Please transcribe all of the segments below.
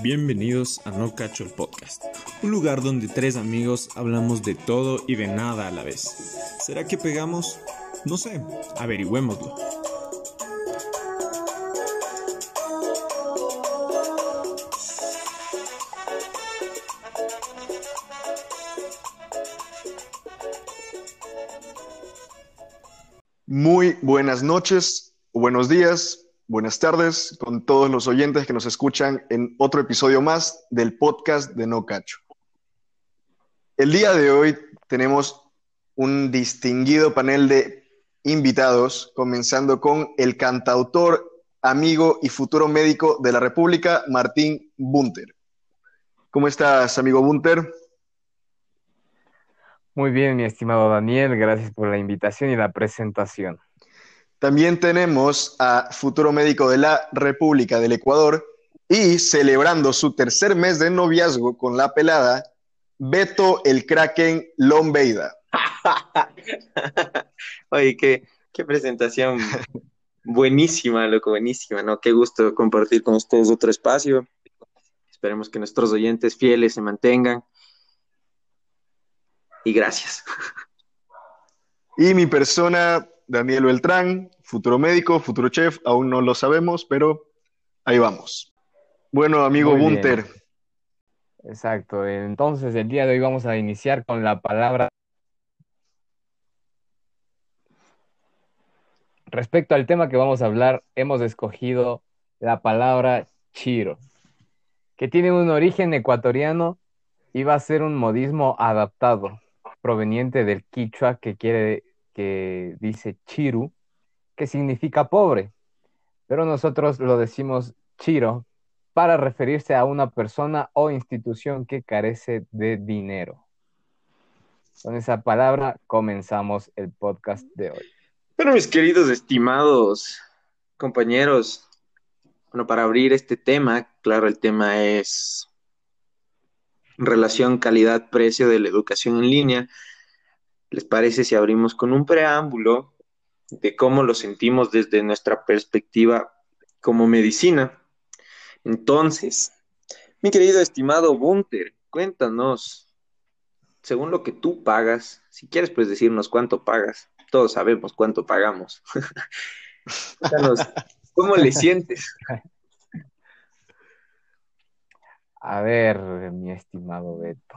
Bienvenidos a No Cacho el Podcast, un lugar donde tres amigos hablamos de todo y de nada a la vez. ¿Será que pegamos? No sé, averigüémoslo. Muy buenas noches, buenos días, buenas tardes con todos los oyentes que nos escuchan en otro episodio más del podcast de No Cacho. El día de hoy tenemos un distinguido panel de invitados, comenzando con el cantautor, amigo y futuro médico de la República, Martín Bunter. ¿Cómo estás, amigo Bunter? Muy bien, mi estimado Daniel, gracias por la invitación y la presentación. También tenemos a futuro médico de la República del Ecuador y celebrando su tercer mes de noviazgo con la pelada, Beto el Kraken Lombeida. Oye, qué, qué presentación buenísima, loco, buenísima, ¿no? Qué gusto compartir con ustedes otro espacio. Esperemos que nuestros oyentes fieles se mantengan. Y gracias. Y mi persona, Daniel Beltrán, futuro médico, futuro chef, aún no lo sabemos, pero ahí vamos. Bueno, amigo Muy bien. Bunter, Exacto, entonces el día de hoy vamos a iniciar con la palabra. Respecto al tema que vamos a hablar, hemos escogido la palabra chiro, que tiene un origen ecuatoriano y va a ser un modismo adaptado, proveniente del quichua que quiere, que dice chiru, que significa pobre, pero nosotros lo decimos chiro para referirse a una persona o institución que carece de dinero. Con esa palabra comenzamos el podcast de hoy. Pero mis queridos estimados compañeros, bueno, para abrir este tema, claro, el tema es relación calidad-precio de la educación en línea. ¿Les parece si abrimos con un preámbulo de cómo lo sentimos desde nuestra perspectiva como medicina? Entonces, mi querido estimado Bunter, cuéntanos, según lo que tú pagas, si quieres, pues decirnos cuánto pagas. Todos sabemos cuánto pagamos. Cuéntanos, ¿cómo le sientes? A ver, mi estimado Beto,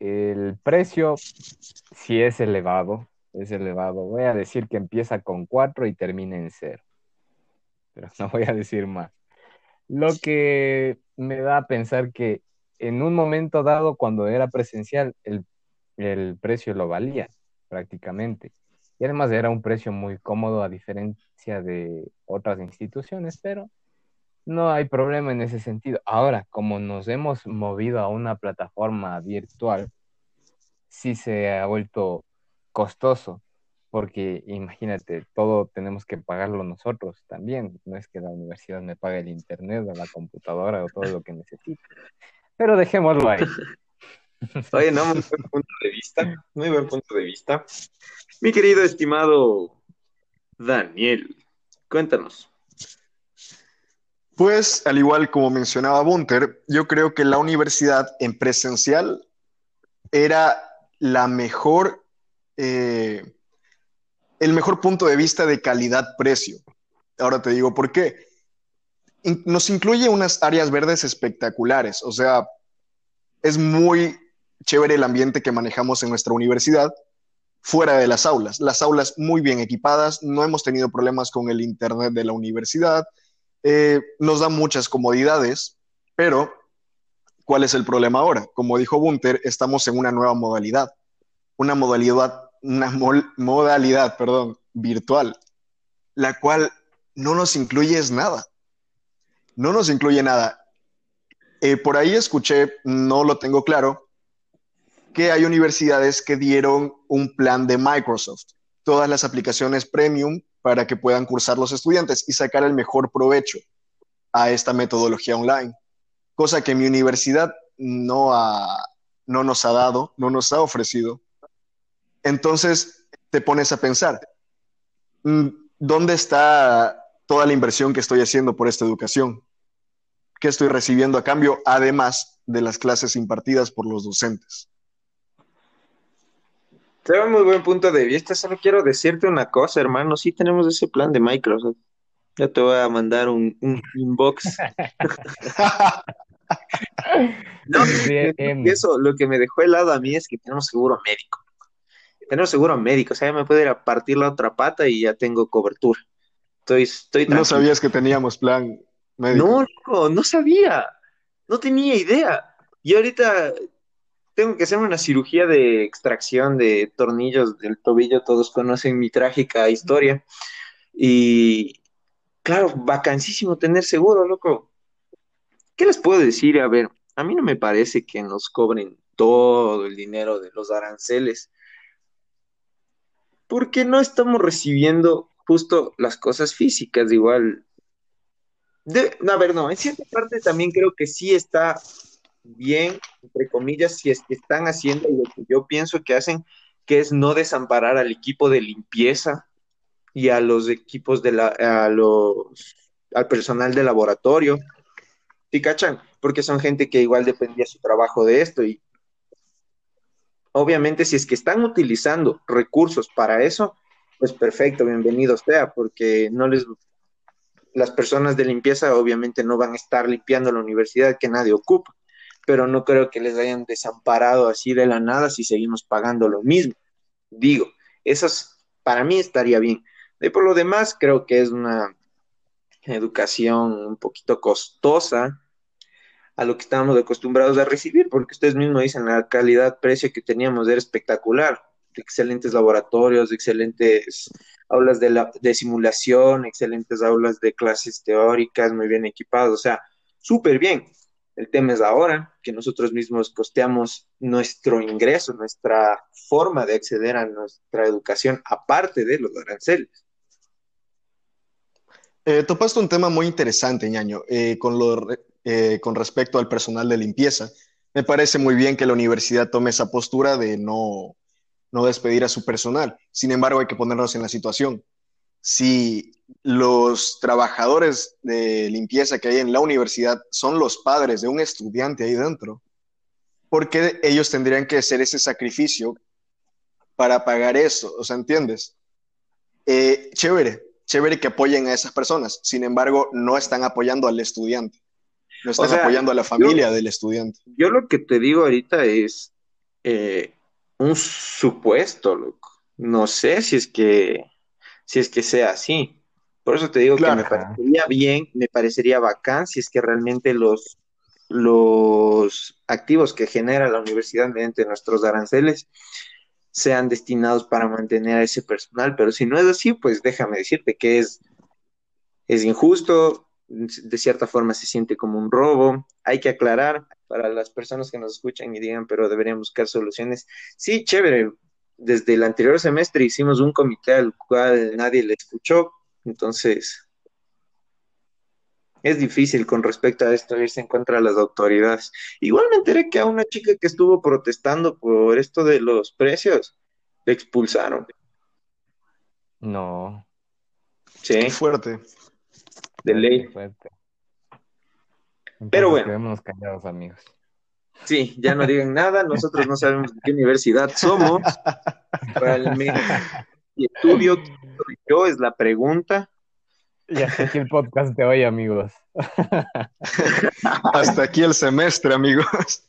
el precio sí es elevado, es elevado. Voy a decir que empieza con 4 y termina en 0, pero no voy a decir más. Lo que me da a pensar que en un momento dado, cuando era presencial, el, el precio lo valía prácticamente. Y además era un precio muy cómodo a diferencia de otras instituciones, pero no hay problema en ese sentido. Ahora, como nos hemos movido a una plataforma virtual, sí se ha vuelto costoso, porque imagínate, todo tenemos que pagarlo nosotros también. No es que la universidad me pague el internet o la computadora o todo lo que necesite. Pero dejémoslo ahí. Oye, no, muy buen punto de vista, muy buen punto de vista. Mi querido estimado Daniel, cuéntanos. Pues al igual como mencionaba Bunter, yo creo que la universidad en presencial era la mejor, eh, el mejor punto de vista de calidad-precio. Ahora te digo por qué. Nos incluye unas áreas verdes espectaculares, o sea, es muy chévere el ambiente que manejamos en nuestra universidad fuera de las aulas. Las aulas muy bien equipadas, no hemos tenido problemas con el internet de la universidad, eh, nos da muchas comodidades, pero ¿cuál es el problema ahora? Como dijo Bunter, estamos en una nueva modalidad, una modalidad, una modalidad, perdón, virtual, la cual no nos incluye nada. No nos incluye nada. Eh, por ahí escuché, no lo tengo claro, que hay universidades que dieron un plan de Microsoft, todas las aplicaciones premium para que puedan cursar los estudiantes y sacar el mejor provecho a esta metodología online, cosa que mi universidad no, ha- no nos ha dado, no nos ha ofrecido. Entonces te pones a pensar, mm, ¿dónde está toda la inversión que estoy haciendo por esta educación? ¿Qué estoy recibiendo a cambio, además de las clases impartidas por los docentes? Tengo un muy buen punto de vista. Solo quiero decirte una cosa, hermano. Sí tenemos ese plan de Microsoft. Ya te voy a mandar un, un inbox. no, eso, lo que me dejó helado a mí es que tenemos seguro médico. Tenemos seguro médico, o sea, ya me puedo ir a partir la otra pata y ya tengo cobertura. Estoy, estoy no sabías que teníamos plan médico. No, no sabía. No tenía idea. Y ahorita tengo que hacerme una cirugía de extracción de tornillos del tobillo, todos conocen mi trágica historia. Y claro, vacancísimo tener seguro, loco. ¿Qué les puedo decir? A ver, a mí no me parece que nos cobren todo el dinero de los aranceles, porque no estamos recibiendo justo las cosas físicas, igual. De, a ver, no, en cierta parte también creo que sí está bien, entre comillas, si es que están haciendo lo que yo pienso que hacen, que es no desamparar al equipo de limpieza y a los equipos de la, a los, al personal de laboratorio. ¿Sí cachan? Porque son gente que igual dependía su trabajo de esto y obviamente si es que están utilizando recursos para eso, pues perfecto, bienvenido sea, porque no les las personas de limpieza obviamente no van a estar limpiando la universidad que nadie ocupa, pero no creo que les hayan desamparado así de la nada si seguimos pagando lo mismo. Digo, eso para mí estaría bien. Y por lo demás, creo que es una educación un poquito costosa a lo que estábamos acostumbrados a recibir, porque ustedes mismos dicen, la calidad-precio que teníamos era espectacular, excelentes laboratorios, excelentes aulas de, la, de simulación, excelentes aulas de clases teóricas, muy bien equipados, o sea, súper bien. El tema es ahora que nosotros mismos costeamos nuestro ingreso, nuestra forma de acceder a nuestra educación, aparte de los aranceles. Eh, topaste un tema muy interesante, ñaño, eh, con, lo, eh, con respecto al personal de limpieza. Me parece muy bien que la universidad tome esa postura de no, no despedir a su personal. Sin embargo, hay que ponernos en la situación. Si los trabajadores de limpieza que hay en la universidad son los padres de un estudiante ahí dentro, ¿por qué ellos tendrían que hacer ese sacrificio para pagar eso? O sea, ¿entiendes? chévere, chévere que apoyen a esas personas, sin embargo, no están apoyando al estudiante, no están apoyando a la familia del estudiante. Yo lo que te digo ahorita es eh, un supuesto, loco. No sé si es que si es que sea así. Por eso te digo que me parecería bien, me parecería bacán si es que realmente los, los activos que genera la universidad mediante nuestros aranceles sean destinados para mantener a ese personal, pero si no es así, pues déjame decirte que es, es injusto, de cierta forma se siente como un robo, hay que aclarar para las personas que nos escuchan y digan, pero deberían buscar soluciones. Sí, chévere, desde el anterior semestre hicimos un comité al cual nadie le escuchó, entonces es difícil con respecto a esto irse en contra de las autoridades. Igual me enteré que a una chica que estuvo protestando por esto de los precios, le expulsaron. No. Sí. fuerte. De ley. Pero bueno. Quedémonos callados, amigos. Sí, ya no digan nada, nosotros no sabemos de qué universidad somos. Realmente. Y estudio yo es la pregunta. Y hasta aquí el podcast de hoy, amigos. hasta aquí el semestre, amigos.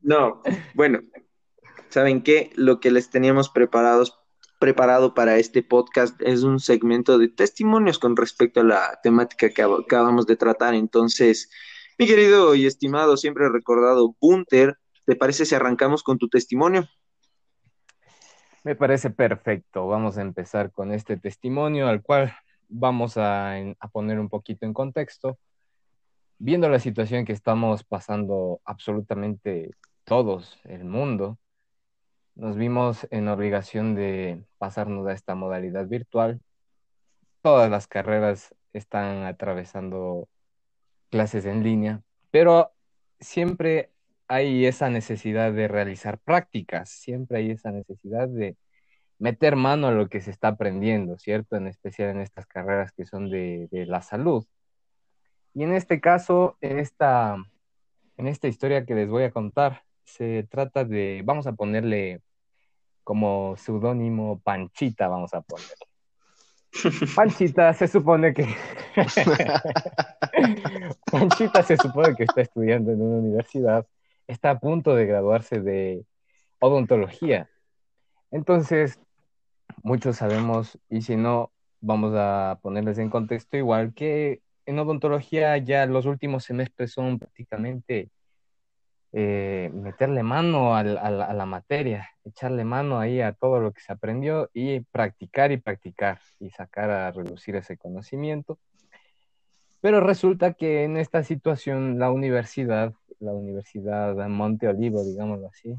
no, bueno, ¿saben qué? Lo que les teníamos preparados, preparado para este podcast es un segmento de testimonios con respecto a la temática que acabamos de tratar. Entonces, mi querido y estimado, siempre recordado Bunter, ¿te parece si arrancamos con tu testimonio? Me parece perfecto. Vamos a empezar con este testimonio al cual vamos a, poner un poquito en contexto. Viendo la situación que estamos pasando absolutamente todos, el mundo, nos vimos en obligación de pasarnos a esta modalidad virtual. Todas las carreras están atravesando clases en línea, pero siempre hay esa necesidad de realizar prácticas, siempre hay esa necesidad de meter mano a lo que se está aprendiendo, ¿cierto? En especial en estas carreras que son de, la salud. Y en este caso, en esta, en esta historia que les voy a contar, se trata de, vamos a ponerle como seudónimo Panchita, vamos a ponerle. Panchita se supone que Panchita se supone que está estudiando en una universidad, está a punto de graduarse de odontología. Entonces, muchos sabemos, y si no, vamos a ponerles en contexto igual que en odontología ya los últimos semestres son prácticamente eh, meterle mano a, la materia, echarle mano ahí a todo lo que se aprendió y practicar y practicar y sacar a reducir ese conocimiento. Pero resulta que en esta situación la universidad, la Universidad Monte Olivo, digámoslo así,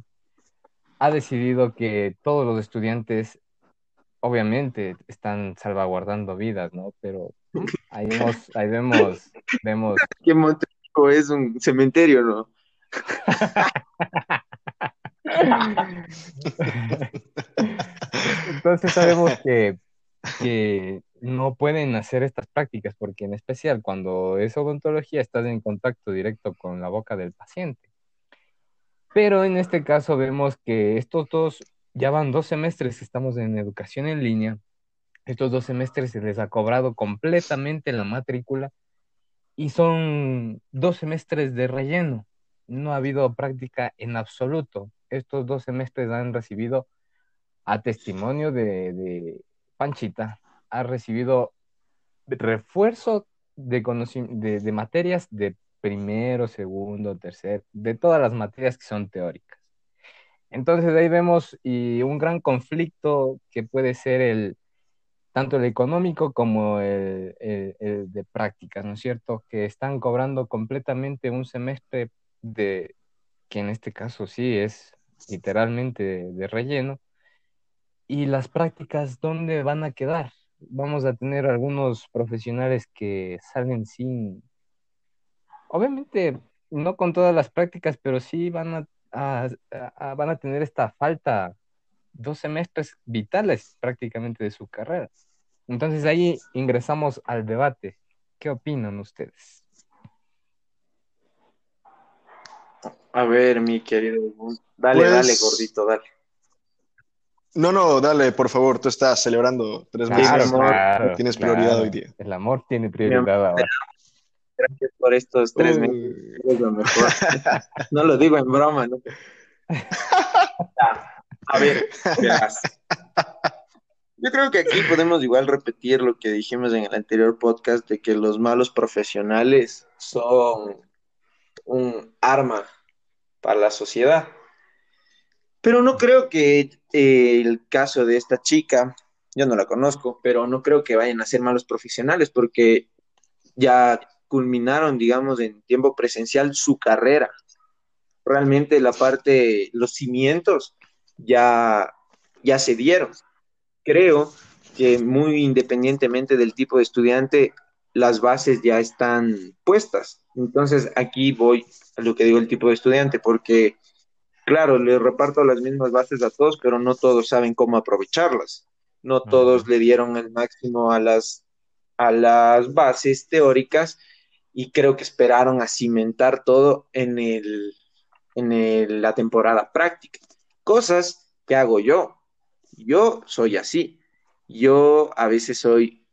ha decidido que todos los estudiantes, obviamente, están salvaguardando vidas, ¿no? Pero ahí vemos, ahí vemos, vemos. Que Monte es un cementerio, ¿no? Entonces sabemos que, no pueden hacer estas prácticas porque en especial cuando es odontología estás en contacto directo con la boca del paciente. Pero en este caso vemos que estos dos, ya van dos semestres que estamos en educación en línea, estos dos semestres se les ha cobrado completamente la matrícula y son dos semestres de relleno no ha habido práctica en absoluto. Estos dos semestres han recibido, a testimonio de, Panchita, ha recibido refuerzo de, de, de materias de primero, segundo, tercer, de todas las materias que son teóricas. Entonces ahí vemos y un gran conflicto que puede ser el tanto el económico como el, el, de prácticas, ¿no es cierto? Que están cobrando completamente un semestre de, que en este caso sí es literalmente de, relleno, y las prácticas, ¿dónde van a quedar? Vamos a tener algunos profesionales que salen sin, obviamente no con todas las prácticas, pero sí van a, van a tener esta falta dos semestres vitales prácticamente de su carrera. Entonces ahí ingresamos al debate. ¿Qué opinan ustedes? A ver, mi querido. Dale, Pues- dale, gordito, dale. No, no, dale, por favor, tú estás celebrando tres meses. Claro, amor, claro, tienes claro. prioridad hoy día. El amor tiene prioridad ahora. Gracias por estos tres meses. Uy. Es lo mejor. No lo digo en broma, ¿no? A ver, verás. Yo creo que aquí podemos igual repetir lo que dijimos en el anterior podcast de que los malos profesionales son un arma para la sociedad. Pero no creo que eh, el caso de esta chica, yo no la conozco, pero no creo que vayan a ser malos profesionales porque ya culminaron, digamos, en tiempo presencial su carrera. Realmente la parte, los cimientos ya, ya se dieron. Creo que muy independientemente del tipo de estudiante, las bases ya están puestas. Entonces aquí voy lo que digo el tipo de estudiante, porque claro, le reparto las mismas bases a todos, pero no todos saben cómo aprovecharlas. No todos le dieron el máximo a las, a las bases teóricas y creo que esperaron a cimentar todo en, el, en el- la temporada práctica. Cosas que hago yo. Yo soy así. Yo a veces soy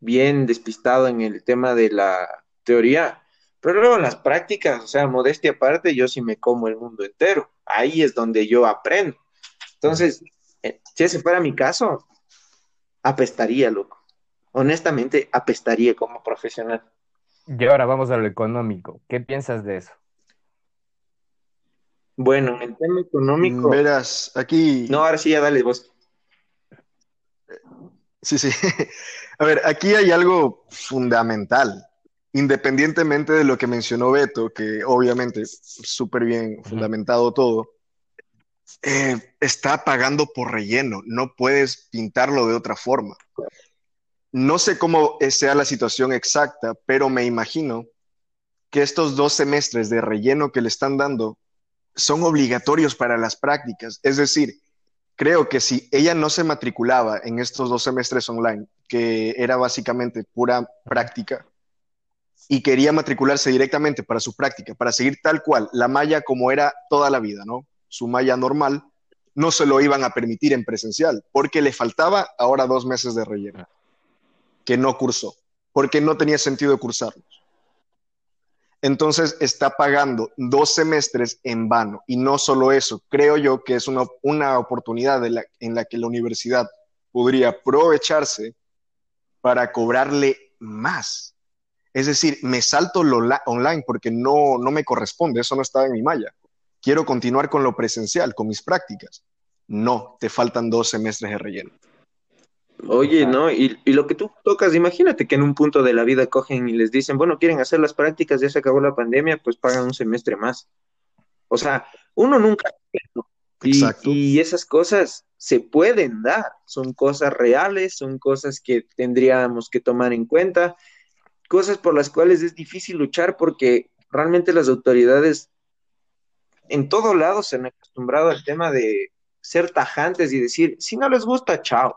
bien despistado en el tema de la teoría, pero luego en las prácticas, o sea, modestia aparte, yo sí me como el mundo entero. Ahí es donde yo aprendo. Entonces, eh, si ese fuera mi caso, apestaría, loco. Honestamente, apestaría como profesional. Y ahora vamos a lo económico. ¿Qué piensas de eso? Bueno, en el tema económico, Verás, aquí. no, ahora sí ya dale vos. Sí, sí. A ver, aquí hay algo fundamental. Independientemente de lo que mencionó Beto, que obviamente súper bien fundamentado todo, eh, está pagando por relleno. No puedes pintarlo de otra forma. No sé cómo sea la situación exacta, pero me imagino que estos dos semestres de relleno que le están dando son obligatorios para las prácticas. Es decir, creo que si ella no se matriculaba en estos dos semestres online, que era básicamente pura práctica, y quería matricularse directamente para su práctica, para seguir tal cual, la malla como era toda la vida, ¿no? Su malla normal, no se lo iban a permitir en presencial, porque le faltaba ahora dos meses de relleno, que no cursó, porque no tenía sentido cursarlos. Entonces está pagando dos semestres en vano. Y no solo eso, creo yo que es una, una oportunidad en la que la universidad podría aprovecharse para cobrarle más. Es decir, me salto lo online porque no, no me corresponde, eso no estaba en mi malla. Quiero continuar con lo presencial, con mis prácticas. No, te faltan dos semestres de relleno. Oye, ¿no? Y, lo que tú tocas, imagínate que en un punto de la vida cogen y les dicen, bueno, quieren hacer las prácticas, ya se acabó la pandemia, pues pagan un semestre más. O sea, uno nunca... Y, y esas cosas se pueden dar, son cosas reales, son cosas que tendríamos que tomar en cuenta, cosas por las cuales es difícil luchar porque realmente las autoridades en todo lado se han acostumbrado al tema de ser tajantes y decir, si no les gusta, chao.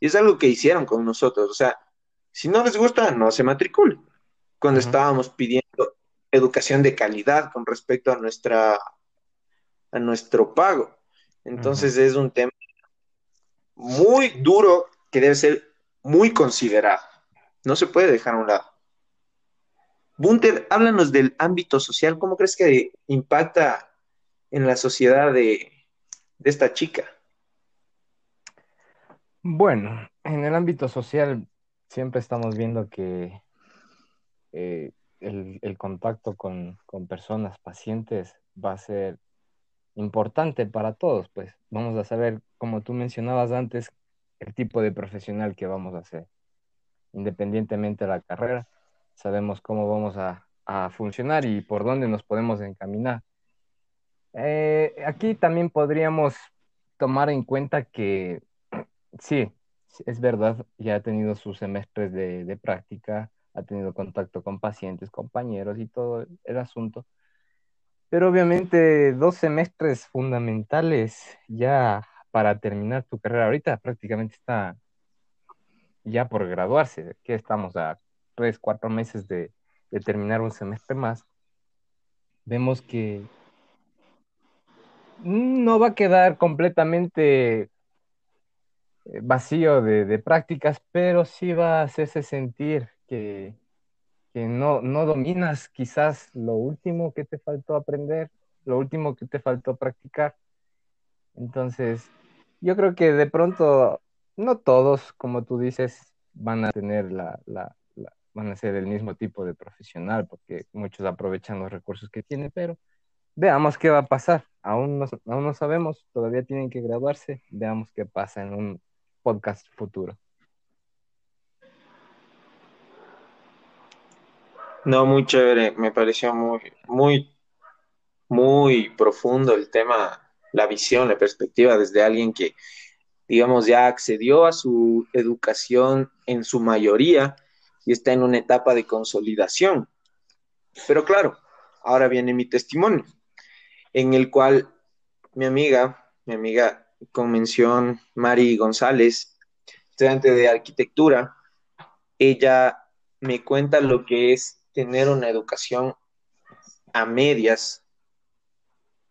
Y es algo que hicieron con nosotros. O sea, si no les gusta, no se matriculen. Cuando estábamos pidiendo educación de calidad con respecto a nuestra a nuestro pago. Entonces es un tema muy duro que debe ser muy considerado. No se puede dejar a un lado. Bunter, háblanos del ámbito social. ¿Cómo crees que impacta en la sociedad de, esta chica? Bueno, en el ámbito social siempre estamos viendo que eh, el, contacto con, personas, pacientes, va a ser importante para todos, pues vamos a saber, como tú mencionabas antes, el tipo de profesional que vamos a ser. Independientemente de la carrera, sabemos cómo vamos a, funcionar y por dónde nos podemos encaminar. Eh, aquí también podríamos tomar en cuenta que sí, es verdad, ya ha tenido sus semestres de, práctica, ha tenido contacto con pacientes, compañeros y todo el asunto. Pero obviamente dos semestres fundamentales ya para terminar tu carrera. Ahorita prácticamente está ya por graduarse, que estamos a tres, cuatro meses de, de terminar un semestre más. Vemos que no va a quedar completamente eh, vacío de, prácticas, pero sí va a hacerse sentir que, no, no dominas quizás lo último que te faltó aprender, lo último que te faltó practicar. Entonces, yo creo que de pronto, no todos, como tú dices, van a tener la, van a ser el mismo tipo de profesional, porque muchos aprovechan los recursos que tienen, pero veamos qué va a pasar. Aún no, aún no sabemos, todavía tienen que graduarse, veamos qué pasa en un podcast futuro. No, muy chévere, me pareció muy, muy, muy profundo el tema, la visión, la perspectiva desde alguien que, digamos, ya accedió a su educación en su mayoría y está en una etapa de consolidación. Pero claro, ahora viene mi testimonio, en el cual mi amiga, mi amiga con mención Mari González, estudiante de arquitectura. Ella me cuenta lo que es tener una educación a medias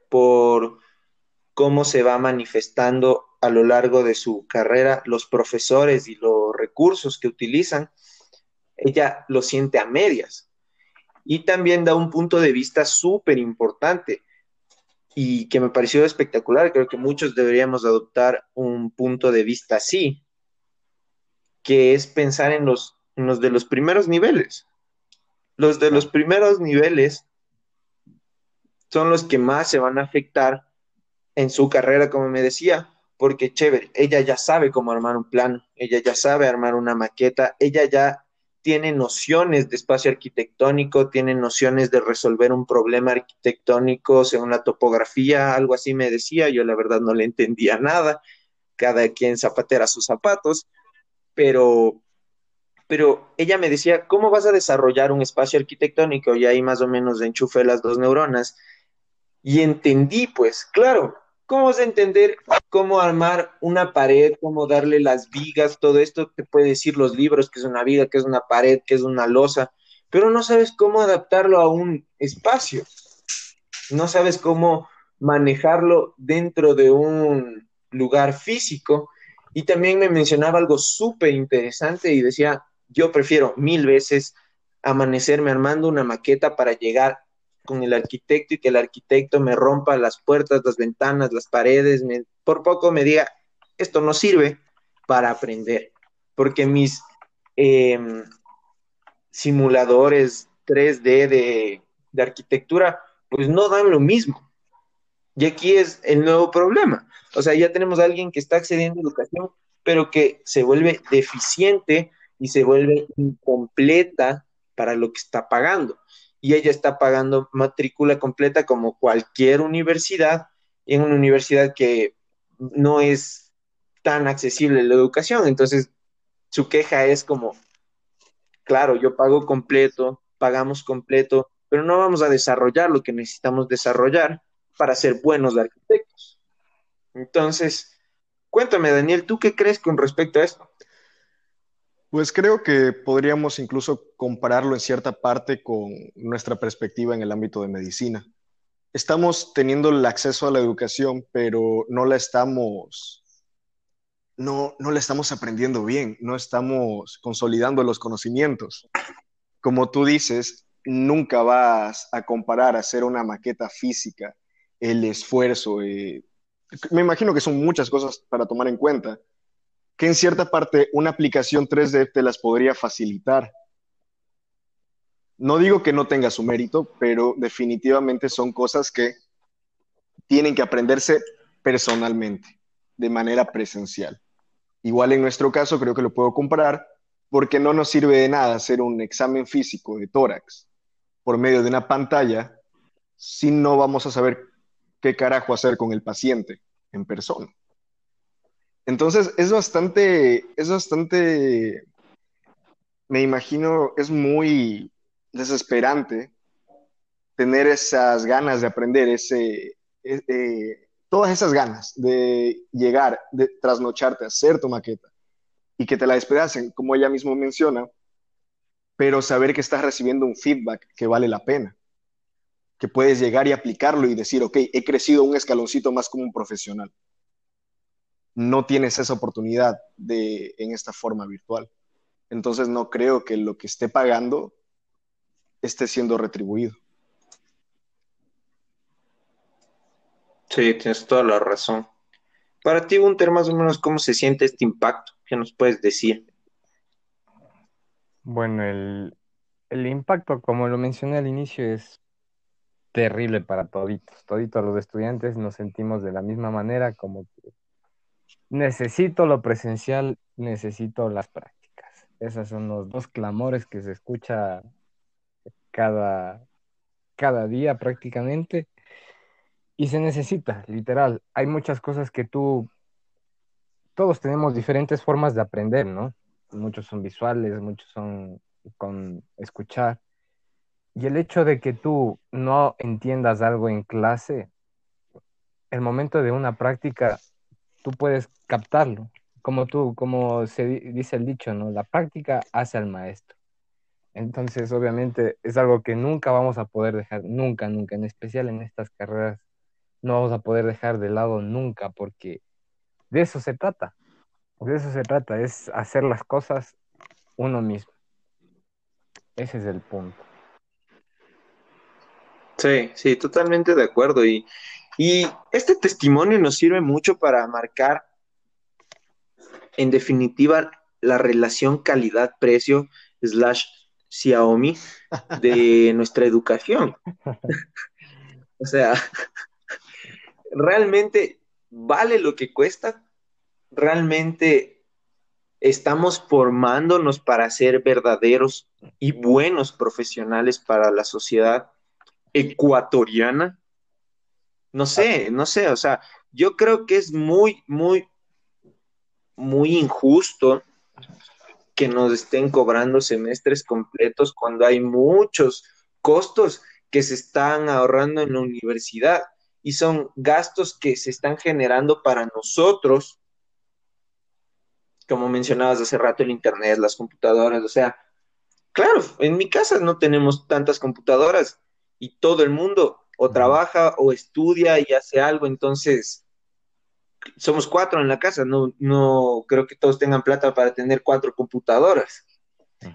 por cómo se va manifestando a lo largo de su carrera los profesores y los recursos que utilizan. Ella lo siente a medias. Y también da un punto de vista súper importante y que me pareció espectacular. Creo que muchos deberíamos adoptar un punto de vista así, que es pensar en los, los de los primeros niveles. Los de los primeros niveles son los que más se van a afectar en su carrera, como me decía, porque chévere, ella ya sabe cómo armar un plan, ella ya sabe armar una maqueta, ella ya tiene nociones de espacio arquitectónico, tiene nociones de resolver un problema arquitectónico según la topografía, algo así me decía, yo la verdad no le entendía nada, cada quien zapatera sus zapatos, pero, pero ella me decía, ¿cómo vas a desarrollar un espacio arquitectónico? Y ahí más o menos enchufé las dos neuronas y entendí, pues, claro, ¿Cómo vas a entender cómo armar una pared, cómo darle las vigas, todo esto te puede decir los libros, que es una viga, que es una pared, que es una losa, pero no sabes cómo adaptarlo a un espacio, no sabes cómo manejarlo dentro de un lugar físico. Y también me mencionaba algo súper interesante y decía, yo prefiero mil veces amanecerme armando una maqueta para llegar con el arquitecto y que el arquitecto me rompa las puertas, las ventanas, las paredes, por poco me diga, esto no sirve para aprender, porque mis em, simuladores 3D de, de arquitectura, pues no dan lo mismo. Y aquí es el nuevo problema. O sea, ya tenemos a alguien que está accediendo a educación, pero que se vuelve deficiente y se vuelve incompleta para lo que está pagando. Y ella está pagando matrícula completa como cualquier universidad, en una universidad que no es tan accesible la educación. Entonces, su queja es como, claro, yo pago completo, pagamos completo, pero no vamos a desarrollar lo que necesitamos desarrollar para ser buenos arquitectos. Entonces, cuéntame, Daniel, ¿tú qué crees con respecto a esto? Pues creo que podríamos incluso compararlo en cierta parte con nuestra perspectiva en el ámbito de medicina. Estamos teniendo el acceso a la educación, pero no la estamos, no, no la estamos aprendiendo bien, no estamos consolidando los conocimientos. Como tú dices, nunca vas a comparar hacer una maqueta física, el esfuerzo. Eh, me imagino que son muchas cosas para tomar en cuenta que en cierta parte una aplicación 3D te las podría facilitar. No digo que no tenga su mérito, pero definitivamente son cosas que tienen que aprenderse personalmente, de manera presencial. Igual en nuestro caso creo que lo puedo comparar porque no nos sirve de nada hacer un examen físico de tórax por medio de una pantalla si no vamos a saber qué carajo hacer con el paciente en persona. Entonces, es bastante, es bastante, me imagino, es muy desesperante tener esas ganas de aprender, ese, e, eh, todas esas ganas de llegar, de trasnocharte, hacer tu maqueta y que te la despedacen, como ella mismo menciona, pero saber que estás recibiendo un feedback que vale la pena, que puedes llegar y aplicarlo y decir, ok, he crecido un escaloncito más como un profesional no tienes esa oportunidad de, en esta forma virtual. Entonces no creo que lo que esté pagando esté siendo retribuido. Sí, tienes toda la razón. Para ti, Gunter, más o menos, ¿cómo se siente este impacto? ¿Qué nos puedes decir? Bueno, el, el impacto, como lo mencioné al inicio, es terrible para toditos. Toditos los estudiantes nos sentimos de la misma manera, como que necesito lo presencial, necesito las prácticas. Esos son los dos clamores que se escucha cada, cada día prácticamente. Y se necesita, literal. Hay muchas cosas que tú, todos tenemos diferentes formas de aprender, ¿no? Muchos son visuales, muchos son con escuchar. Y el hecho de que tú no entiendas algo en clase, el momento de una práctica tú puedes captarlo. Como tú, como se dice el dicho, ¿no? La práctica hace al maestro. Entonces, obviamente, es algo que nunca vamos a poder dejar, nunca, nunca, en especial en estas carreras, no vamos a poder dejar de lado nunca, porque de eso se trata. De eso se trata, es hacer las cosas uno mismo. Ese es el punto. Sí, sí, totalmente de acuerdo. Y, y este testimonio nos sirve mucho para marcar, en definitiva, la relación calidad-precio slash Xiaomi de nuestra educación. o sea, realmente vale lo que cuesta, realmente estamos formándonos para ser verdaderos y buenos profesionales para la sociedad ecuatoriana. No sé, no sé, o sea, yo creo que es muy, muy, muy injusto que nos estén cobrando semestres completos cuando hay muchos costos que se están ahorrando en la universidad y son gastos que se están generando para nosotros, como mencionabas hace rato, el Internet, las computadoras, o sea, claro, en mi casa no tenemos tantas computadoras y todo el mundo o trabaja o estudia y hace algo, entonces somos cuatro en la casa, no, no creo que todos tengan plata para tener cuatro computadoras.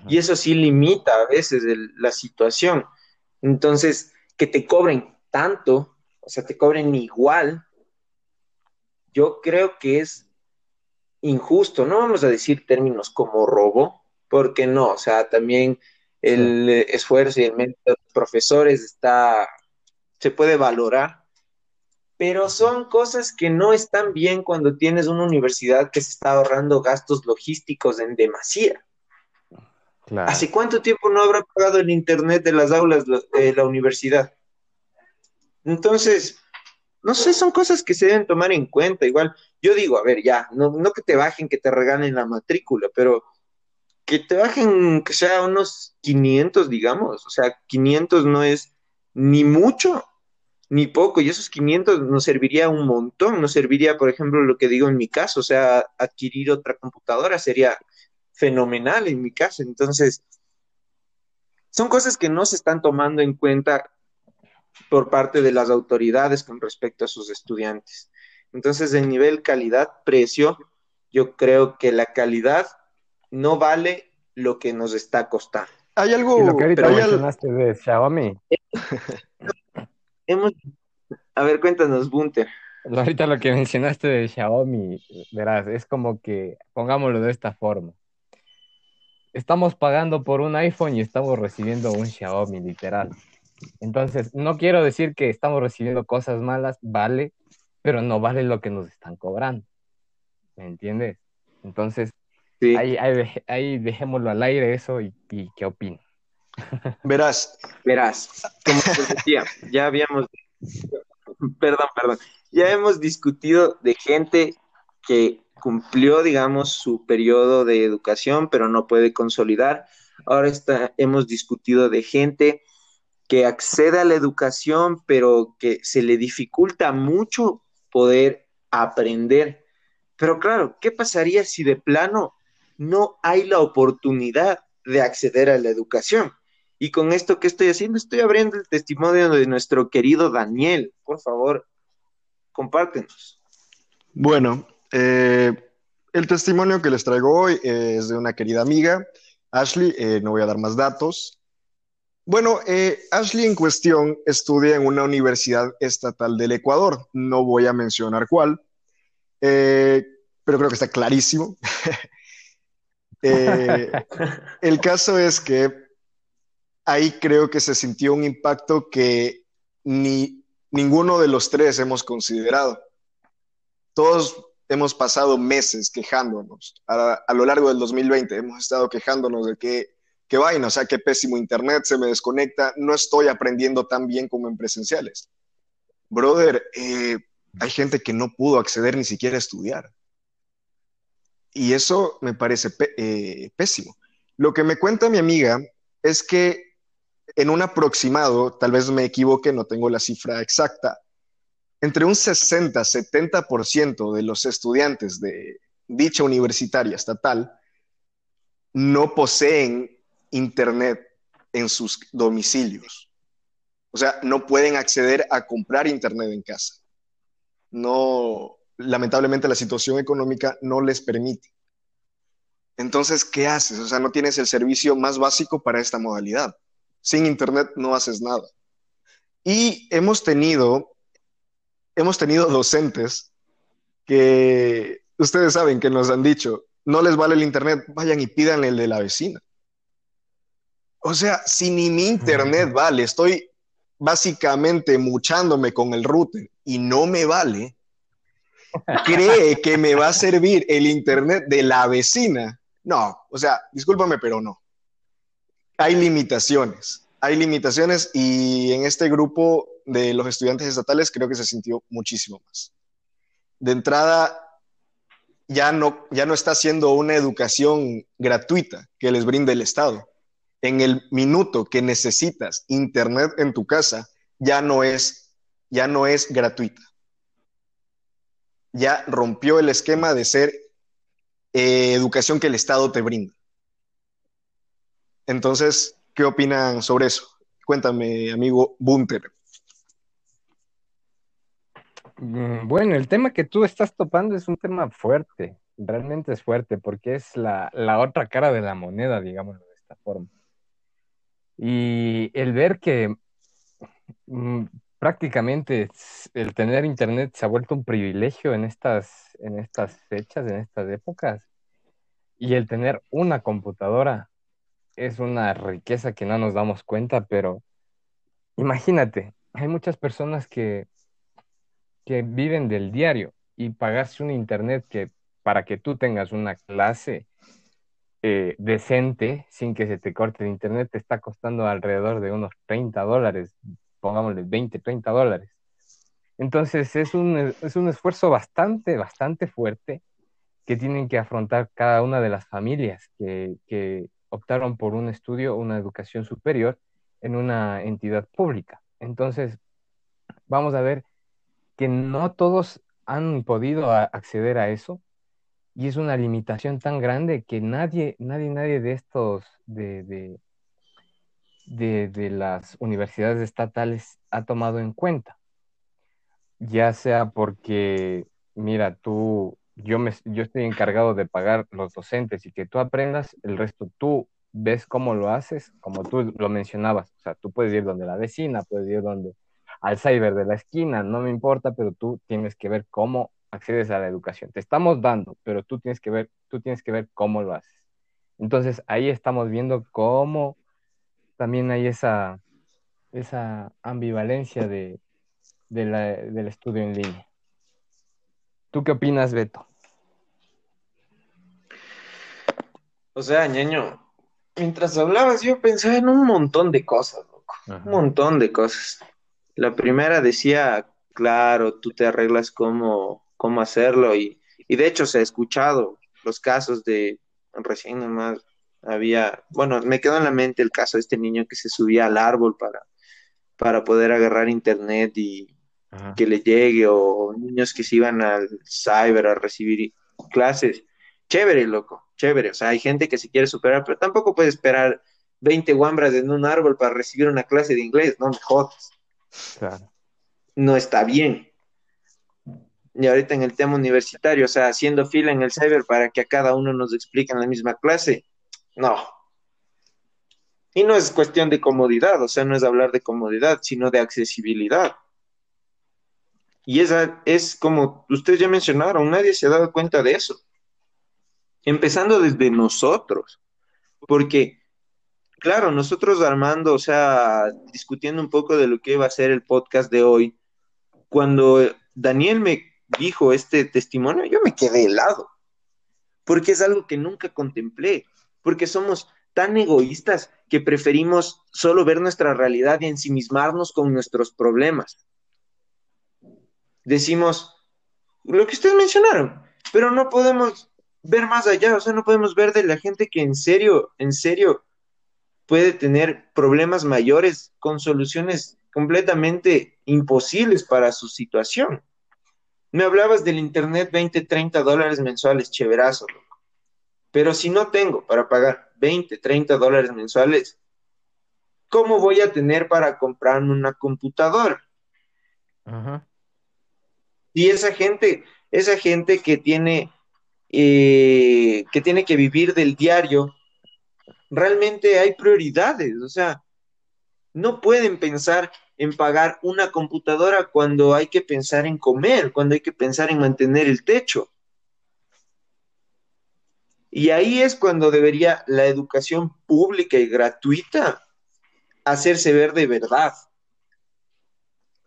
Y eso sí limita a veces la situación. Entonces, que te cobren tanto, o sea, te cobren igual, yo creo que es injusto. No vamos a decir términos como robo, porque no, o sea, también el esfuerzo y el mérito de los profesores está, se puede valorar, pero son cosas que no están bien cuando tienes una universidad que se está ahorrando gastos logísticos en demasía. ¿Hace cuánto tiempo no habrá pagado el internet de las aulas de la universidad? Entonces, no sé, son cosas que se deben tomar en cuenta. Igual, yo digo, a ver, ya, no, no que te bajen, que te regalen la matrícula, pero que te bajen, que sea unos 500, digamos. O sea, 500 no es ni mucho ni poco, y esos 500 nos serviría un montón, nos serviría, por ejemplo, lo que digo en mi caso, o sea, adquirir otra computadora sería fenomenal en mi caso. Entonces, son cosas que no se están tomando en cuenta por parte de las autoridades con respecto a sus estudiantes. Entonces, el nivel calidad-precio, yo creo que la calidad no vale lo que nos está costando. Hay algo... lo que ahorita mencionaste de Xiaomi. hemos, a ver, cuéntanos, Bunter. Ahorita lo que mencionaste de Xiaomi, verás, es como que, pongámoslo de esta forma. Estamos pagando por un iPhone y estamos recibiendo un Xiaomi, literal. Entonces, no quiero decir que estamos recibiendo cosas malas, vale, pero no vale lo que nos están cobrando. ¿Me entiendes? Entonces, ahí, ahí, dejémoslo al aire eso y, y qué opino. Verás. Verás, como te decía, ya habíamos, perdón, perdón, ya hemos discutido de gente que cumplió, digamos, su periodo de educación, pero no puede consolidar. Ahora está, hemos discutido de gente que accede a la educación, pero que se le dificulta mucho poder aprender. Pero claro, ¿qué pasaría si de plano no hay la oportunidad de acceder a la educación? Y con esto que estoy haciendo, estoy abriendo el testimonio de nuestro querido Daniel. Por favor, compártenos. Bueno, eh, el testimonio que les traigo hoy es de una querida amiga, Ashley. Eh, no voy a dar más datos. Bueno, eh, Ashley en cuestión estudia en una universidad estatal del Ecuador. No voy a mencionar cuál, pero creo que está clarísimo. el caso es que ahí creo que se sintió un impacto que ni ninguno de los tres hemos considerado. Todos hemos pasado meses quejándonos. A, lo largo del 2020 hemos estado quejándonos de que, qué vaina, o sea, qué pésimo internet, se me desconecta, no estoy aprendiendo tan bien como en presenciales. Brother, eh, hay gente que no pudo acceder ni siquiera a estudiar. Y eso me parece eh, pésimo. Lo que me cuenta mi amiga es que en un aproximado, tal vez me equivoque, no tengo la cifra exacta, entre un 60-70% de los estudiantes de dicha universitaria estatal no poseen internet en sus domicilios. O sea, no pueden acceder a comprar internet en casa. No, lamentablemente la situación económica no les permite. Entonces, ¿qué haces? O sea, no tienes el servicio más básico para esta modalidad. Sin Internet no haces nada. Y hemos tenido, hemos tenido docentes que ustedes saben que nos han dicho, no les vale el Internet, vayan y pidan el de la vecina. O sea, si ni mi Internet vale, estoy básicamente muchándome con el router y no me vale, cree que me va a servir el Internet de la vecina. No, o sea, discúlpame, pero no hay limitaciones. Hay limitaciones y en este grupo de los estudiantes estatales creo que se sintió muchísimo más. De entrada, ya no, ya no está siendo una educación gratuita que les brinde el Estado. En el minuto que necesitas internet en tu casa, ya no es, ya no es gratuita. Ya rompió el esquema de ser eh, educación que el Estado te brinda. Entonces, ¿qué opinan sobre eso? Cuéntame, amigo Bunter. Mm, bueno, el tema que tú estás topando es un tema fuerte, realmente es fuerte, porque es la, la otra cara de la moneda, digámoslo de esta forma. Y el ver que mm, prácticamente el tener internet se ha vuelto un privilegio en estas, en estas fechas, en estas épocas, y el tener una computadora es una riqueza que no nos damos cuenta, pero imagínate, hay muchas personas que, que viven del diario y pagarse un internet que para que tú tengas una clase eh, decente, sin que se te corte el internet, te está costando alrededor de unos 30 dólares, pongámosle 20, 30 dólares. Entonces es un, es un esfuerzo bastante, bastante fuerte que tienen que afrontar cada una de las familias que, que optaron por un estudio una educación superior en una entidad pública. Entonces, vamos a ver que no todos han podido acceder a eso y es una limitación tan grande que nadie, nadie, nadie de estos, de, de, de, las universidades estatales ha tomado en cuenta. Ya sea porque, mira, tú, yo, me, yo estoy encargado de pagar los docentes y que tú aprendas, el resto tú ves cómo lo haces, como tú lo mencionabas. O sea, tú puedes ir donde la vecina, puedes ir donde al cyber de la esquina, no me importa, pero tú tienes que ver cómo accedes a la educación. Te estamos dando, pero tú tienes que ver, tú tienes que ver cómo lo haces. Entonces ahí estamos viendo cómo también hay esa, esa ambivalencia de, del estudio en línea. ¿Tú qué opinas, Beto? O sea, ñaño, mientras hablabas yo pensaba en un montón de cosas, loco. Un montón de cosas. La primera decía, claro, tú te arreglas como cómo hacerlo y, de hecho se ha escuchado los casos de recién nomás había, bueno, me quedó en la mente el caso de este niño que se subía al árbol para, para poder agarrar internet y que le llegue, o niños que se iban al cyber a recibir clases. Chévere, loco, chévere. O sea, hay gente que se quiere superar, pero tampoco puede esperar 20 guambras en un árbol para recibir una clase de inglés, no me jodas. No está bien y ahorita en el tema universitario, o sea, haciendo fila en el cyber para que a cada uno nos expliquen la misma clase. No. Y no es cuestión de comodidad, o sea, no es hablar de comodidad, sino de accesibilidad. Y esa es como ustedes ya mencionaron, nadie se ha dado cuenta de eso. Empezando desde nosotros, porque, claro, nosotros Armando, o sea, discutiendo un poco de lo que iba a ser el podcast de hoy, cuando Daniel me dijo este testimonio, yo me quedé helado, porque es algo que nunca contemplé, porque somos tan egoístas que preferimos solo ver nuestra realidad y ensimismarnos con nuestros problemas. Decimos lo que ustedes mencionaron, pero no podemos ver más allá, o sea, no podemos ver de la gente que en serio, en serio puede tener problemas mayores con soluciones completamente imposibles para su situación. Me hablabas del internet 20, 30 dólares mensuales, chéverazo, loco. Pero si no tengo para pagar 20, 30 dólares mensuales, ¿cómo voy a tener para comprarme una computadora? Y esa gente, esa gente que tiene, eh, que tiene que vivir del diario, realmente hay prioridades, o sea, no pueden pensar en pagar una computadora cuando hay que pensar en comer, cuando hay que pensar en mantener el techo. Y ahí es cuando debería la educación pública y gratuita hacerse ver de verdad.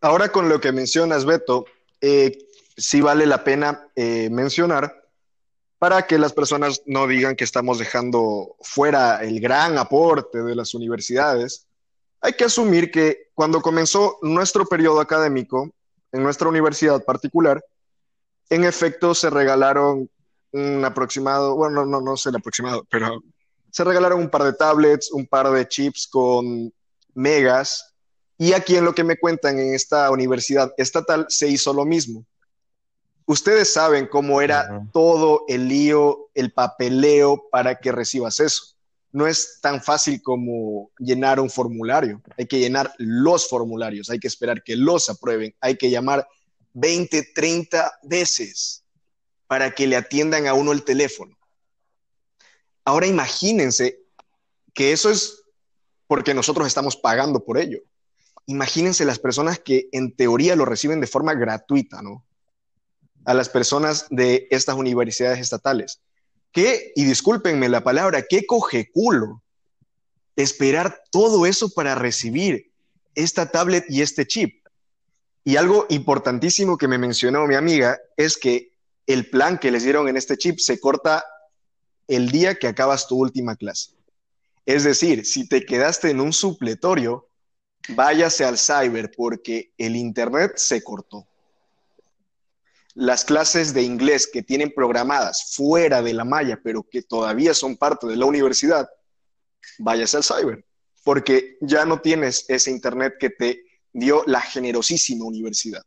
Ahora con lo que mencionas, Beto, eh, sí vale la pena eh, mencionar para que las personas no digan que estamos dejando fuera el gran aporte de las universidades hay que asumir que cuando comenzó nuestro periodo académico, en nuestra universidad particular, en efecto se regalaron un aproximado, bueno, no, no sé el aproximado, pero se regalaron un par de tablets, un par de chips con megas, y aquí en lo que me cuentan en esta universidad estatal se hizo lo mismo. Ustedes saben cómo era todo el lío, el papeleo para que recibas eso no es tan fácil como llenar un formulario. Hay que llenar los formularios, hay que esperar que los aprueben, hay que llamar 20, 30 veces para que le atiendan a uno el teléfono. Ahora imagínense que eso es porque nosotros estamos pagando por ello. Imagínense las personas que en teoría lo reciben de forma gratuita, ¿no? A las personas de estas universidades estatales. ¿Qué? Y discúlpenme la palabra, qué coge culo esperar todo eso para recibir esta tablet y este chip. Y algo importantísimo que me mencionó mi amiga es que el plan que les dieron en este chip se corta el día que acabas tu última clase. Es decir, si te quedaste en un supletorio, váyase al cyber porque el internet se cortó las clases de inglés que tienen programadas fuera de la malla, pero que todavía son parte de la universidad, váyase al cyber, porque ya no tienes ese internet que te dio la generosísima universidad.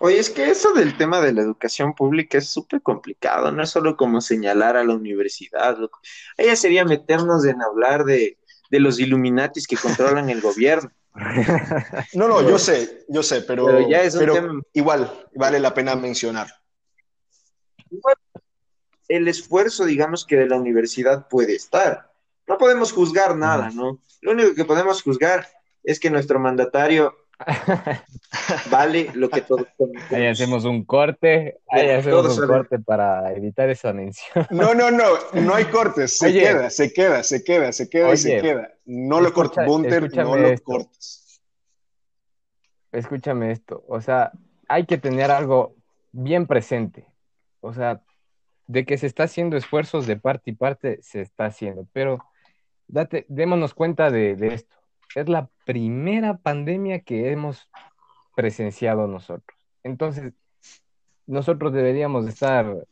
Oye, es que eso del tema de la educación pública es súper complicado, no es solo como señalar a la universidad, ella sería meternos en hablar de de los Illuminatis que controlan el gobierno. No, no, yo sé, yo sé, pero, ya es igual vale la pena mencionar. el esfuerzo, digamos, que de la universidad puede estar. No podemos juzgar nada, ¿no? Lo único que podemos juzgar es que nuestro mandatario vale lo que todos Ahí hacemos un corte, ahí hacemos un corte para evitar esa mención. No, no, no, no hay cortes, se queda, se queda, se queda, se queda y se queda. No lo cortes, Bunter, no lo cortes. Escúchame esto, o sea, hay que tener algo bien presente. O sea, de que se está haciendo esfuerzos de parte y parte, se está haciendo, pero date, démonos cuenta de esto es la primera pandemia que hemos presenciado nosotros. Entonces, nosotros deberíamos estar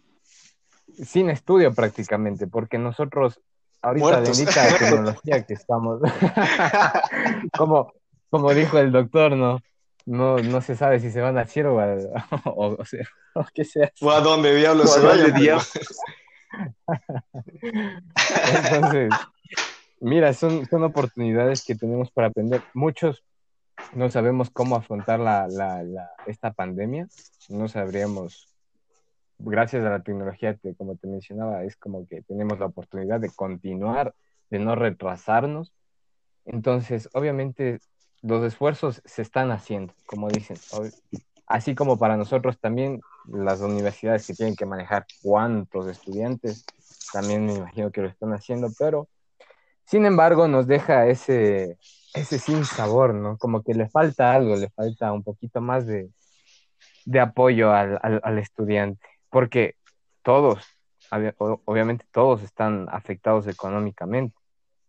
sin estudio prácticamente, porque nosotros, ahorita bendita tecnología que estamos, como, como dijo el doctor, ¿no? No, no se sabe si se van a hacer o, a, o, sea, o qué sea. O a dónde diablos se vaya. Entonces, Mira, son, son oportunidades que tenemos para aprender. Muchos no sabemos cómo afrontar la, esta pandemia, no sabríamos, gracias a la tecnología, que, como te mencionaba, es como que tenemos la oportunidad de continuar, de no retrasarnos. Entonces, obviamente, los esfuerzos se están haciendo, como dicen, así como para nosotros también, las universidades que tienen que manejar cuántos estudiantes, también me imagino que lo están haciendo, pero sin embargo, nos deja ese, ese sin sabor, ¿no? Como que le falta algo, le falta un poquito más de, apoyo al, estudiante, porque todos, obviamente todos están afectados económicamente.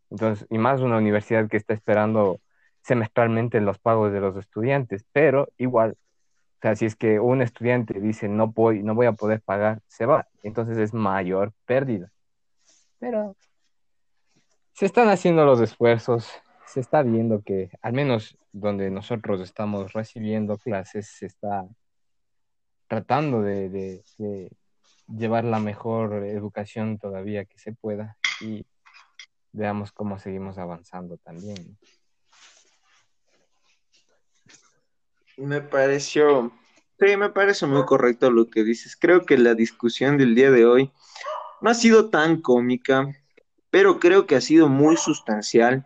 Entonces, y más una universidad que está esperando semestralmente los pagos de los estudiantes, pero igual, o sea, si es que un estudiante dice no voy, no voy a poder pagar, se va, entonces es mayor pérdida. Pero se están haciendo los esfuerzos, se está viendo que al menos donde nosotros estamos recibiendo clases se está tratando de, llevar la mejor educación todavía que se pueda y veamos cómo seguimos avanzando también. Me pareció, sí, me parece muy correcto lo que dices. Creo que la discusión del día de hoy no ha sido tan cómica, pero creo que ha sido muy sustancial.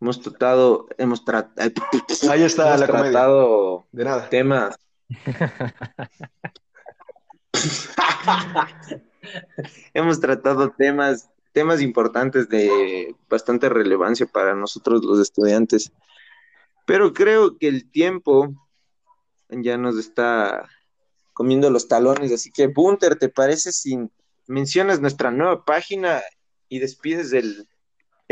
Hemos tratado, hemos tratado, ahí está la tratado de nada. temas. hemos tratado temas, temas importantes de bastante relevancia para nosotros los estudiantes. Pero creo que el tiempo ya nos está comiendo los talones, así que Bunter, ¿te parece si mencionas nuestra nueva página y despides del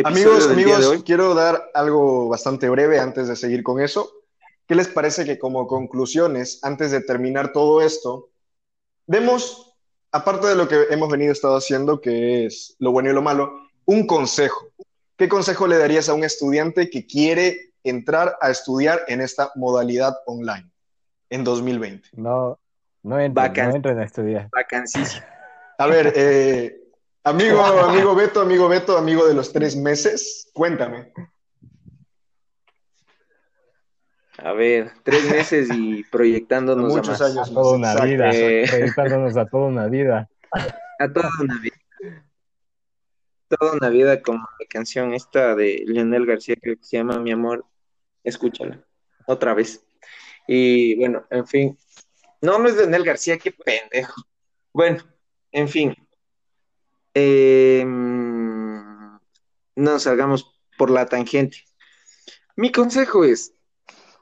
Amigos, amigos, quiero dar algo bastante breve antes de seguir con eso. ¿Qué les parece que como conclusiones, antes de terminar todo esto, demos, aparte de lo que hemos venido estado haciendo, que es lo bueno y lo malo, un consejo? ¿Qué consejo le darías a un estudiante que quiere entrar a estudiar en esta modalidad online en 2020? No, No entren, Vacan- no entren a estudiar. Vacancísimo. A ver, eh, amigo, amigo Beto, amigo Beto, amigo de los tres meses, cuéntame. A ver, tres meses y proyectándonos a Muchos más. años A toda una Exacto, vida, Eh. proyectándonos a toda una vida. A toda una vida. Toda una vida como la canción esta de Leonel García, creo que se llama Mi amor, escúchala, otra vez. Y bueno, en fin. No, no es Leonel García, qué pendejo. Bueno, en fin. Eh, no salgamos por la tangente. Mi consejo es,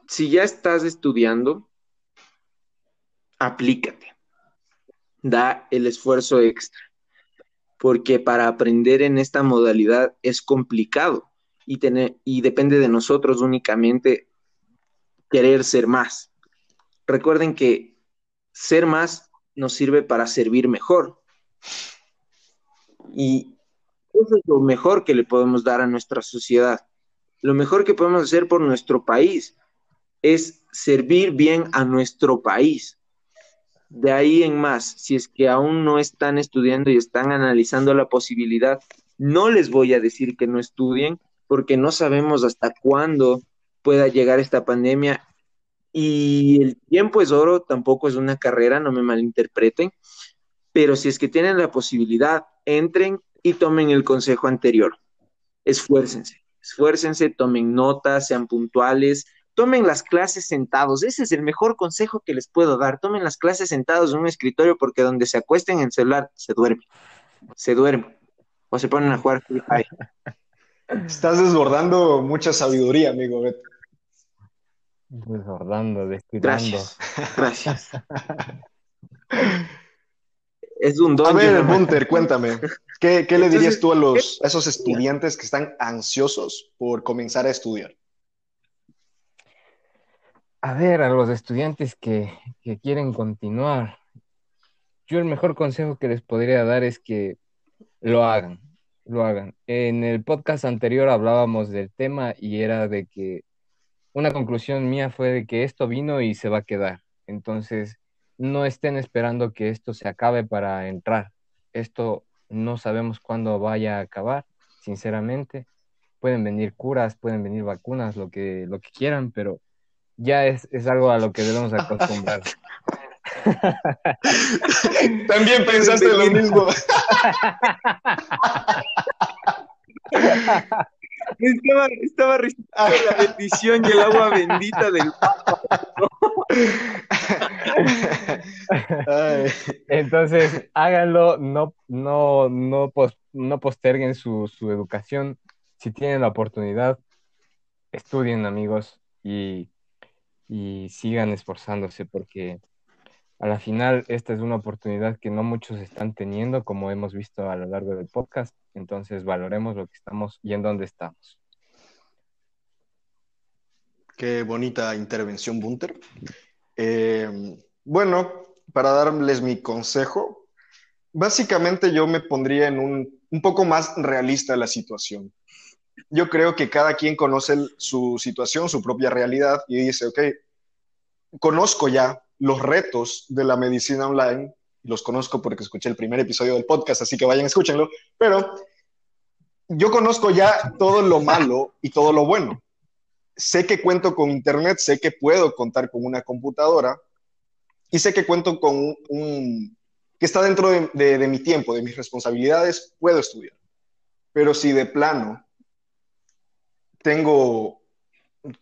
si ya estás estudiando, aplícate. Da el esfuerzo extra porque para aprender en esta modalidad es complicado y, tener, y depende de nosotros únicamente querer ser más. Recuerden que ser más nos sirve para servir mejor. Y eso es lo mejor que le podemos dar a nuestra sociedad. Lo mejor que podemos hacer por nuestro país es servir bien a nuestro país. De ahí en más, si es que aún no están estudiando y están analizando la posibilidad, no les voy a decir que no estudien, porque no sabemos hasta cuándo pueda llegar esta pandemia. Y el tiempo es oro, tampoco es una carrera, no me malinterpreten, pero si es que tienen la posibilidad, entren y tomen el consejo anterior. Esfuércense, esfuércense, tomen notas, sean puntuales, tomen las clases sentados. Ese es el mejor consejo que les puedo dar. Tomen las clases sentados en un escritorio porque donde se acuesten en el celular se duermen. Se duermen. O se ponen a jugar Free Fire. Estás desbordando mucha sabiduría, amigo Beto. Desbordando, destilando. Gracias. Gracias. Es un don. A ver. Bunter, cuéntame, ¿qué, qué le Entonces, dirías tú a, los, a esos estudiantes que están ansiosos por comenzar a estudiar? A ver, a los estudiantes que, que quieren continuar, yo el mejor consejo que les podría dar es que lo hagan, lo hagan. En el podcast anterior hablábamos del tema y era de que una conclusión mía fue de que esto vino y se va a quedar. Entonces, no estén esperando que esto se acabe para entrar. Esto no sabemos cuándo vaya a acabar, sinceramente. Pueden venir curas, pueden venir vacunas, lo que, lo que quieran, pero ya es, es algo a lo que debemos acostumbrar. También pensaste lo mismo. Estaba, estaba la bendición y el agua bendita del Ay, Entonces, háganlo, no, no, no, no posterguen su, su educación. Si tienen la oportunidad, estudien, amigos, y, y sigan esforzándose, porque a la final esta es una oportunidad que no muchos están teniendo, como hemos visto a lo largo del podcast. Entonces, valoremos lo que estamos y en dónde estamos. Qué bonita intervención, Bunter. Eh, bueno, para darles mi consejo, básicamente yo me pondría en un, un poco más realista la situación. Yo creo que cada quien conoce su situación, su propia realidad y dice, ok, conozco ya los retos de la medicina online, los conozco porque escuché el primer episodio del podcast, así que vayan, escúchenlo, pero yo conozco ya todo lo malo y todo lo bueno. Sé que cuento con internet, sé que puedo contar con una computadora y sé que cuento con un, que está dentro de, de- de mi tiempo, de mis responsabilidades, puedo estudiar. Pero si de plano tengo,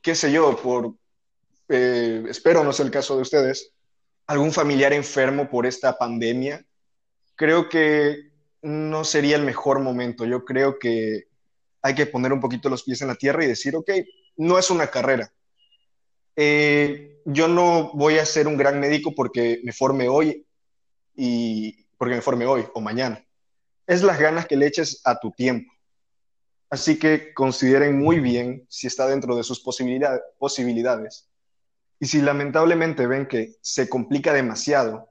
qué sé yo, por, eh, espero no sea el caso de ustedes, algún familiar enfermo por esta pandemia, creo que no sería el mejor momento. Yo creo que hay que poner un poquito los pies en la tierra y decir, ok, no es una carrera. Eh, yo no voy a ser un gran médico porque me forme hoy y porque me forme hoy o mañana. Es las ganas que le eches a tu tiempo. Así que consideren muy bien si está dentro de sus posibilidad- posibilidades. Y si lamentablemente ven que se complica demasiado,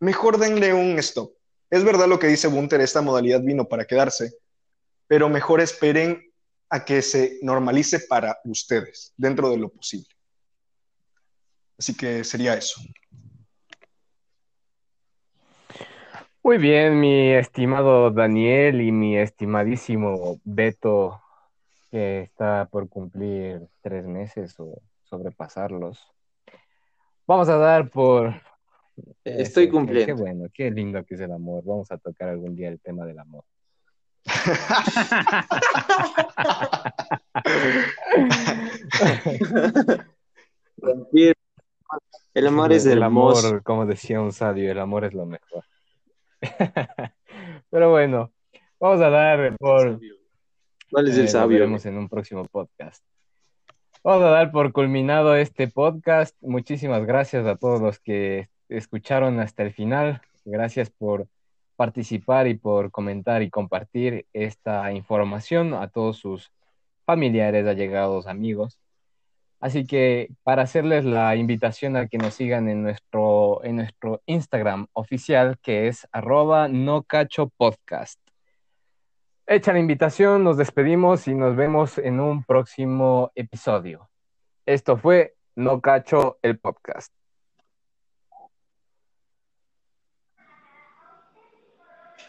mejor denle un stop. Es verdad lo que dice Bunter, esta modalidad vino para quedarse, pero mejor esperen a que se normalice para ustedes, dentro de lo posible. Así que sería eso. Muy bien, mi estimado Daniel y mi estimadísimo Beto, que está por cumplir tres meses o sobrepasarlos. Vamos a dar por... Estoy qué- cumpliendo. Qué bueno, qué lindo que es el amor. Vamos a tocar algún día el tema del amor. El amor es el amor, como decía un sabio, el amor es lo mejor. Pero bueno, vamos a dar por... ¿Cuál es Eh, el lo sabio? veremos en un próximo podcast. Vamos a dar por culminado este podcast. Muchísimas gracias a todos los que escucharon hasta el final. Gracias por participar y por comentar y compartir esta información a todos sus familiares, allegados, amigos. Así que para hacerles la invitación a que nos sigan en nuestro, en nuestro Instagram oficial, que es arroba. Hecha la invitación, nos despedimos y nos vemos en un próximo episodio. Esto fue No Cacho el Podcast.